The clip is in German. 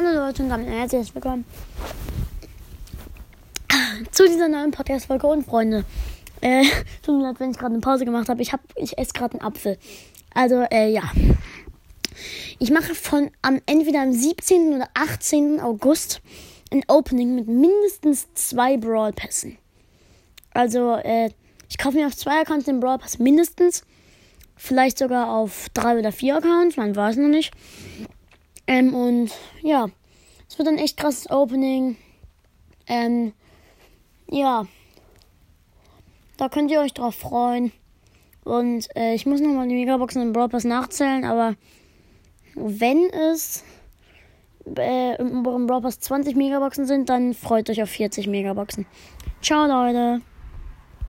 Hallo Leute und damit herzlich willkommen zu dieser neuen Podcast-Folge und Freunde. Äh, tut mir leid, wenn ich gerade eine Pause gemacht habe. Ich, hab, ich esse gerade einen Apfel. Also, äh, ja. Ich mache von am entweder am 17. oder 18. August ein Opening mit mindestens zwei Brawl Pässen. Also, äh, ich kaufe mir auf zwei Accounts den Brawl Pass mindestens. Vielleicht sogar auf drei oder vier Accounts, man weiß noch nicht. Ähm, und ja, es wird ein echt krasses Opening. Ähm, ja, da könnt ihr euch drauf freuen. Und äh, ich muss nochmal die Megaboxen im Brawl Pass nachzählen, aber wenn es äh, im Brawl Pass 20 Megaboxen sind, dann freut euch auf 40 Megaboxen. Ciao, Leute.